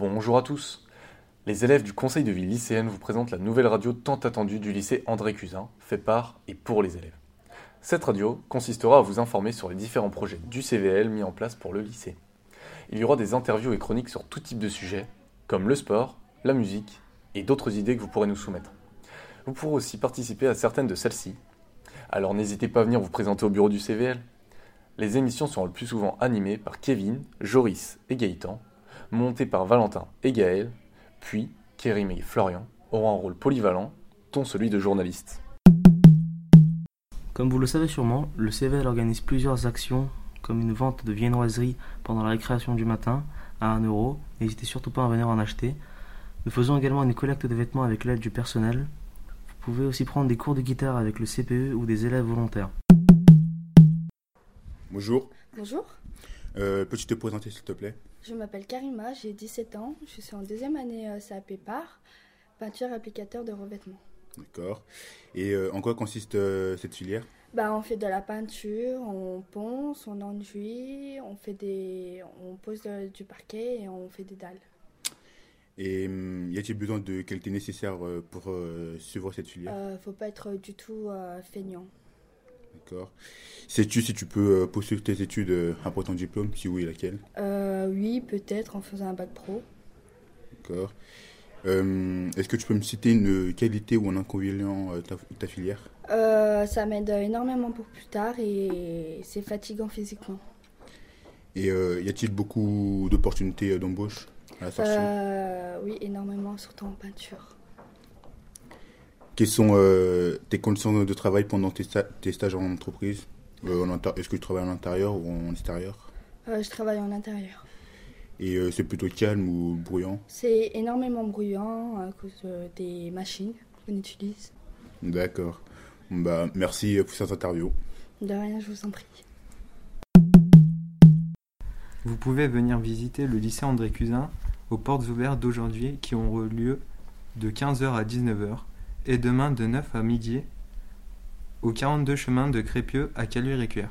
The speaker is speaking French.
Bonjour à tous. Les élèves du conseil de vie lycéenne vous présentent la nouvelle radio tant attendue du lycée André Cusin, fait par et pour les élèves. Cette radio consistera à vous informer sur les différents projets du CVL mis en place pour le lycée. Il y aura des interviews et chroniques sur tout type de sujets, comme le sport, la musique et d'autres idées que vous pourrez nous soumettre. Vous pourrez aussi participer à certaines de celles-ci. Alors n'hésitez pas à venir vous présenter au bureau du CVL. Les émissions seront le plus souvent animées par Kevin, Joris et Gaëtan, montées par Valentin et Gaël, puis Kérim et Florian auront un rôle polyvalent, dont celui de journaliste. Comme vous le savez sûrement, le CVL organise plusieurs actions comme une vente de viennoiseries pendant la récréation du matin à 1 euro. N'hésitez surtout pas à venir en acheter. Nous faisons également une collecte de vêtements avec l'aide du personnel. Vous pouvez aussi prendre des cours de guitare avec le CPE ou des élèves volontaires. Bonjour. Bonjour, Euh, Peux-tu te présenter s'il te plaît? Je m'appelle Karima, j'ai 17 ans, je suis en deuxième année euh, CAP par peinture applicateur de revêtement. D'accord. Et euh, en quoi consiste euh, cette filière? Bah, on fait de la peinture, on ponce, on enduit, on fait des, on pose de- du parquet et on fait des dalles. Et hum, y a-t-il besoin de qualités nécessaires euh, pour suivre cette filière? Euh, faut pas être du tout feignant. D'accord. Sais-tu si tu peux euh, poursuivre tes études euh, après ton diplôme? Si oui, laquelle? Euh, oui, peut-être en faisant un bac pro. D'accord. Euh, Est-ce que tu peux me citer une qualité ou un inconvénient euh, de ta, filière? Euh, ça m'aide énormément pour plus tard et c'est fatigant physiquement. Et euh, y a-t-il beaucoup d'opportunités euh, d'embauche à la sortie? Euh, oui, énormément, surtout en peinture. Quelles sont euh, tes conditions de travail pendant tes, sta- tes stages en entreprise Euh, en Est-ce que tu travailles en intérieur ou en extérieur? Euh, je travaille en intérieur. Et euh, c'est plutôt calme ou bruyant? C'est énormément bruyant à cause des machines qu'on utilise. D'accord. Bah, merci pour cette interview. De rien, je vous en prie. Vous pouvez venir visiter le lycée André Cusin aux portes ouvertes d'aujourd'hui qui auront lieu de 15h à 19h et demain de 9 à midi au 42 chemin de Crépieux à Caluire-et-Cuire.